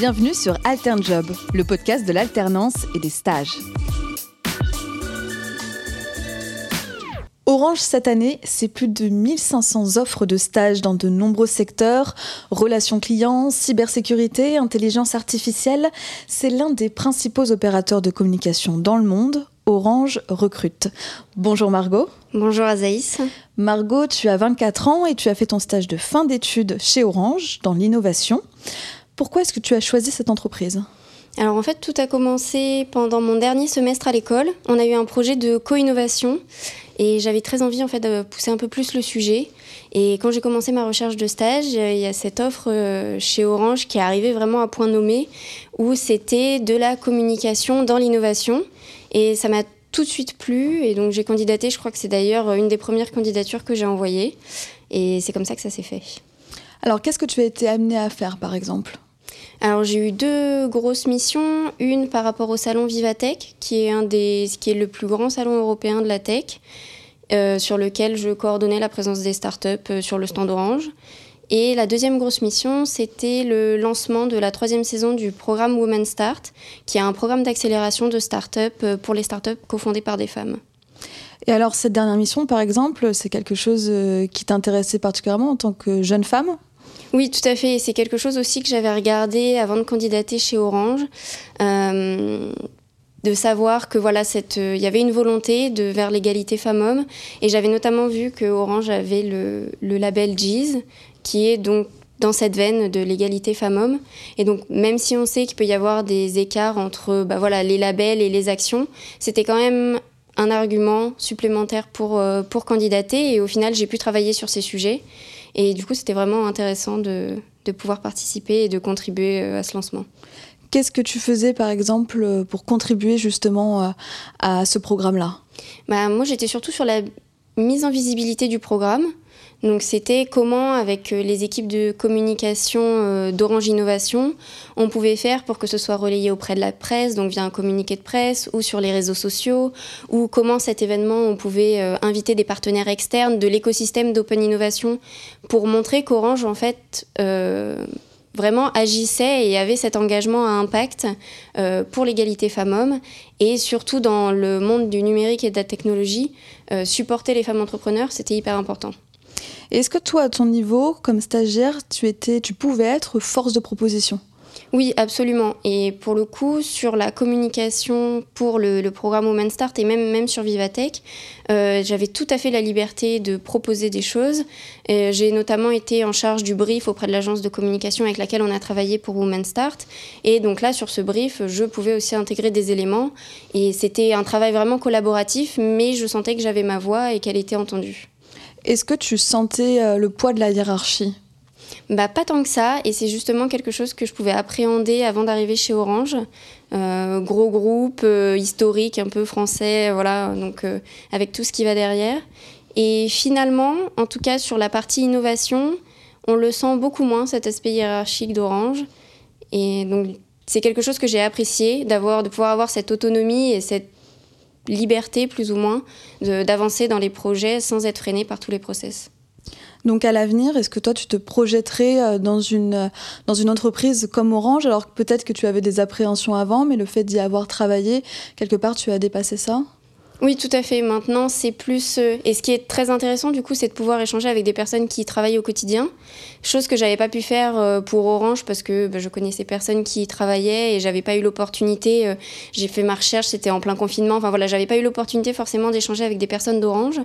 Bienvenue sur AlternJob, le podcast de l'alternance et des stages. Orange cette année, c'est plus de 1500 offres de stages dans de nombreux secteurs, relations clients, cybersécurité, intelligence artificielle. C'est l'un des principaux opérateurs de communication dans le monde. Orange recrute. Bonjour Margot. Bonjour Azaïs. Margot, tu as 24 ans et tu as fait ton stage de fin d'études chez Orange dans l'innovation. Pourquoi est-ce que tu as choisi cette entreprise alors en fait, tout a commencé pendant mon dernier semestre à l'école. On a eu un projet de co-innovation et j'avais très envie en fait de pousser un peu plus le sujet. Et quand j'ai commencé ma recherche de stage, il y a cette offre euh, chez Orange qui est arrivée vraiment à point nommé où c'était de la communication dans l'innovation et ça m'a tout de suite plu et donc j'ai candidaté. Je crois que c'est d'ailleurs une des premières candidatures que j'ai envoyées et c'est comme ça que ça s'est fait. Alors qu'est-ce que tu as été amené à faire par exemple? Alors j'ai eu deux grosses missions, une par rapport au salon Vivatech, qui est un des, qui est le plus grand salon européen de la tech, euh, sur lequel je coordonnais la présence des startups euh, sur le stand Orange. Et la deuxième grosse mission, c'était le lancement de la troisième saison du programme Women Start, qui est un programme d'accélération de startups euh, pour les startups cofondées par des femmes. Et alors cette dernière mission, par exemple, c'est quelque chose qui t'intéressait particulièrement en tant que jeune femme? Oui, tout à fait. C'est quelque chose aussi que j'avais regardé avant de candidater chez Orange. Euh, de savoir que voilà euh, il y avait une volonté de vers l'égalité femmes-hommes et j'avais notamment vu que Orange avait le, label GIZ qui est donc dans cette veine de l'égalité femmes-hommes et donc même si on sait qu'il peut y avoir des écarts entre bah, voilà les labels et les actions c'était quand même un argument supplémentaire pour, euh, pour candidater et au final j'ai pu travailler sur ces sujets et du coup, c'était vraiment intéressant de, de, pouvoir participer et de contribuer euh, à ce lancement. Qu'est-ce que tu faisais, par exemple, euh, pour contribuer justement euh, à ce programme-là? Bah, Moi, j'étais surtout sur la mise en visibilité du programme. Donc c'était comment, avec euh, les équipes de communication euh, d'Orange Innovation, on pouvait faire pour que ce soit relayé auprès de la presse, donc via un communiqué de presse ou sur les réseaux sociaux, ou comment cet événement, on pouvait euh, inviter des partenaires externes de l'écosystème d'Open Innovation pour montrer qu'Orange, en fait, vraiment agissait et avait cet engagement à impact pour l'égalité femmes-hommes et surtout dans le monde du numérique et de la technologie, supporter les femmes entrepreneurs, c'était hyper important. Est-ce que toi, à ton niveau, comme stagiaire, tu, étais, tu pouvais être force de proposition? Oui, absolument. Et pour le coup, sur la communication pour le, programme Women Start et même, même sur Vivatech, euh, j'avais tout à fait la liberté de proposer des choses. J'ai notamment été en charge du brief auprès de l'agence de communication avec laquelle on a travaillé pour Women Start. Et donc là, sur ce brief, je pouvais aussi intégrer des éléments. Et c'était un travail vraiment collaboratif, mais je sentais que j'avais ma voix et qu'elle était entendue. Est-ce que tu sentais euh, le poids de la hiérarchie? Bah, Pas tant que ça, et c'est justement quelque chose que je pouvais appréhender avant d'arriver chez Orange. Euh, gros groupe, euh, historique, un peu français, voilà, donc avec tout ce qui va derrière. Et finalement, en tout cas sur la partie innovation, on le sent beaucoup moins, cet aspect hiérarchique d'Orange. Et donc c'est quelque chose que j'ai apprécié, d'avoir, de pouvoir avoir cette autonomie et cette liberté plus ou moins d'avancer dans les projets sans être freiné par tous les process. Donc à l'avenir, est-ce que toi tu te projetterais euh, dans une, dans une entreprise comme Orange alors peut-être que tu avais des appréhensions avant, mais le fait d'y avoir travaillé, quelque part tu as dépassé ça? Oui, tout à fait. Maintenant, c'est plus. Euh, et ce qui est très intéressant, du coup, c'est de pouvoir échanger avec des personnes qui travaillent au quotidien. Chose que j'avais pas pu faire euh, pour Orange parce que bah, je connaissais personne qui travaillait et j'avais pas eu l'opportunité. Euh, j'ai fait ma recherche, c'était en plein confinement. Enfin voilà, j'avais pas eu l'opportunité forcément d'échanger avec des personnes d'Orange.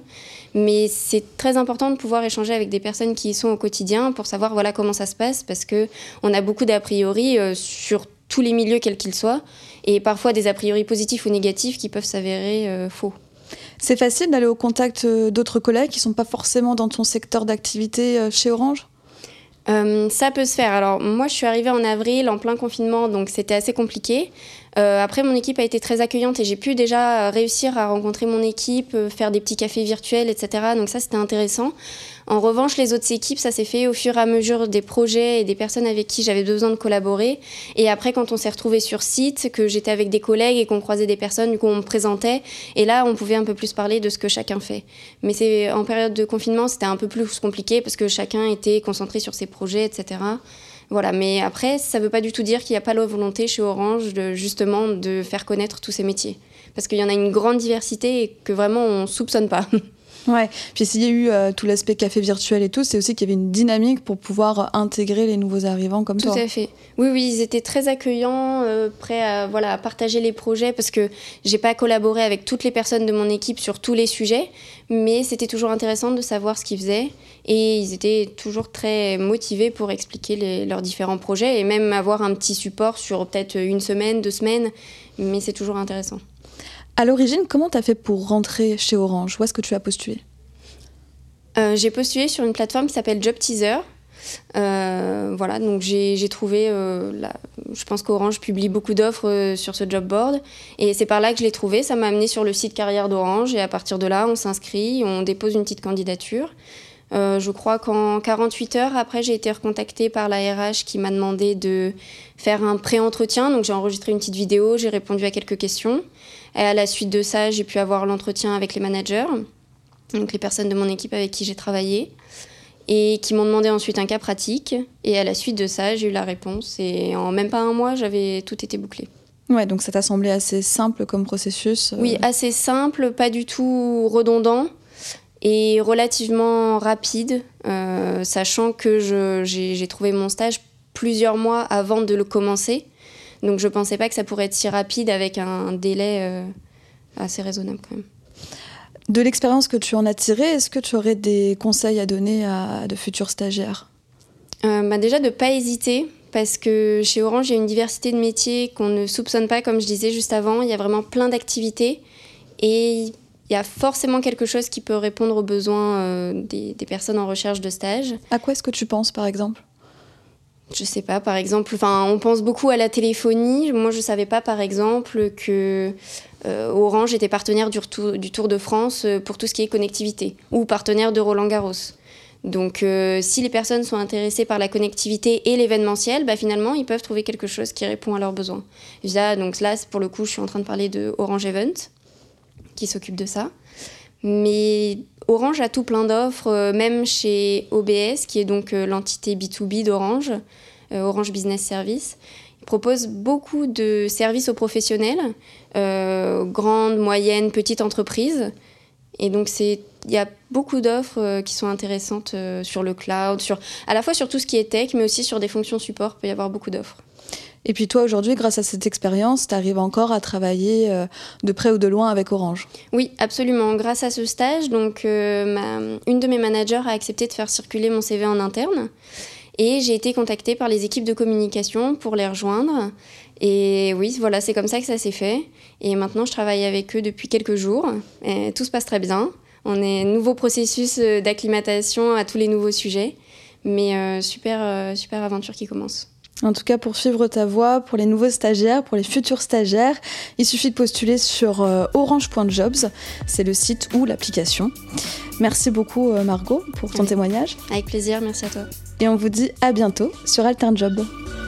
Mais c'est très important de pouvoir échanger avec des personnes qui y sont au quotidien pour savoir voilà comment ça se passe parce que on a beaucoup d'a priori sur tous les milieux, quels qu'ils soient, et parfois des a priori positifs ou négatifs qui peuvent s'avérer euh, faux. C'est facile d'aller au contact euh, d'autres collègues qui ne sont pas forcément dans ton secteur d'activité euh, chez Orange? Ça peut se faire. Alors moi, je suis arrivée en avril en plein confinement, donc c'était assez compliqué. après, mon équipe a été très accueillante et j'ai pu déjà réussir à rencontrer mon équipe, faire des petits cafés virtuels, etc. Donc ça, c'était intéressant. En revanche, les autres équipes, ça s'est fait au fur et à mesure des projets et des personnes avec qui j'avais besoin de collaborer. Et après, quand on s'est retrouvé sur site, que j'étais avec des collègues et qu'on croisait des personnes, du coup, on me présentait. Et là, on pouvait un peu plus parler de ce que chacun fait. Mais c'est en période de confinement, c'était un peu plus compliqué parce que chacun était concentré sur ses projets, etc. Voilà, mais après, ça ne veut pas du tout dire qu'il n'y a pas la volonté chez Orange de, justement de faire connaître tous ces métiers. Parce qu'il y en a une grande diversité et que vraiment on ne soupçonne pas. Ouais, puis s'il y a eu euh, tout l'aspect café virtuel et tout, c'est aussi qu'il y avait une dynamique pour pouvoir intégrer les nouveaux arrivants comme tout toi. Tout à fait. Oui, oui, ils étaient très accueillants, euh, prêts à, voilà, à partager les projets parce que j'ai pas collaboré avec toutes les personnes de mon équipe sur tous les sujets, mais c'était toujours intéressant de savoir ce qu'ils faisaient et ils étaient toujours très motivés pour expliquer leurs différents projets et même avoir un petit support sur peut-être une semaine, deux semaines, mais c'est toujours intéressant. À l'origine, comment tu as fait pour rentrer chez Orange? Où est-ce que tu as postulé? Euh, J'ai postulé sur une plateforme qui s'appelle Job Teaser. Euh, voilà, donc j'ai trouvé, euh, je pense qu'Orange publie beaucoup d'offres sur ce job board et c'est par là que je l'ai trouvé. Ça m'a amené sur le site carrière d'Orange et à partir de là, on s'inscrit, on dépose une petite candidature. je crois qu'en 48 heures après, j'ai été recontactée par la RH qui m'a demandé de faire un pré-entretien. Donc j'ai enregistré une petite vidéo, j'ai répondu à quelques questions. Et à la suite de ça, j'ai pu avoir l'entretien avec les managers, donc les personnes de mon équipe avec qui j'ai travaillé, et qui m'ont demandé ensuite un cas pratique. Et à la suite de ça, j'ai eu la réponse. Et en même pas un mois, j'avais tout été bouclé. Ouais, donc ça t'a semblé assez simple comme processus euh Oui, assez simple, pas du tout redondant et relativement rapide, euh, sachant que j'ai trouvé mon stage plusieurs mois avant de le commencer. Donc je ne pensais pas que ça pourrait être si rapide avec un délai euh, assez raisonnable quand même. De l'expérience que tu en as tirée, est-ce que tu aurais des conseils à donner à de futurs stagiaires? Euh, bah Déjà de ne pas hésiter, parce que chez Orange, il y a une diversité de métiers qu'on ne soupçonne pas, comme je disais juste avant. Il y a vraiment plein d'activités et il y a forcément quelque chose qui peut répondre aux besoins euh, des, des personnes en recherche de stage. À quoi est-ce que tu penses, par exemple? Je sais pas, par exemple, on pense beaucoup à la téléphonie. Moi, je savais pas, par exemple, que euh, Orange était partenaire du, du, Tour de France euh, pour tout ce qui est connectivité, ou partenaire de Roland Garros. Donc, euh, si les personnes sont intéressées par la connectivité et l'événementiel, bah, finalement, ils peuvent trouver quelque chose qui répond à leurs besoins. Via, donc là, pour le coup, je suis en train de parler de Orange Event, qui s'occupe de ça. Mais Orange a tout plein d'offres, euh, même chez OBS, qui est donc euh, l'entité B2B d'Orange, euh, Orange Business Service. Propose beaucoup de services aux professionnels, grandes, moyennes, petites entreprises. Et donc, il y a beaucoup d'offres qui sont intéressantes sur le cloud, sur, à la fois sur tout ce qui est tech, mais aussi sur des fonctions support, il peut y avoir beaucoup d'offres. Et puis toi, aujourd'hui, grâce à cette expérience, tu arrives encore à travailler euh, de près ou de loin avec Orange Oui, absolument. Grâce à ce stage, donc, euh, une de mes managers a accepté de faire circuler mon CV en interne. Et j'ai été contactée par les équipes de communication pour les rejoindre. Et oui, voilà, c'est comme ça que ça s'est fait. Et maintenant, je travaille avec eux depuis quelques jours. Et tout se passe très bien. On est nouveau processus euh, d'acclimatation à tous les nouveaux sujets. Mais super, super aventure qui commence. En tout cas, pour suivre ta voie, pour les nouveaux stagiaires, pour les futurs stagiaires, il suffit de postuler sur euh, orange.jobs. C'est le site ou l'application. Merci beaucoup, euh, Margot, pour ton témoignage. Avec plaisir, merci à toi. Et on vous dit à bientôt sur Alternjob. Job.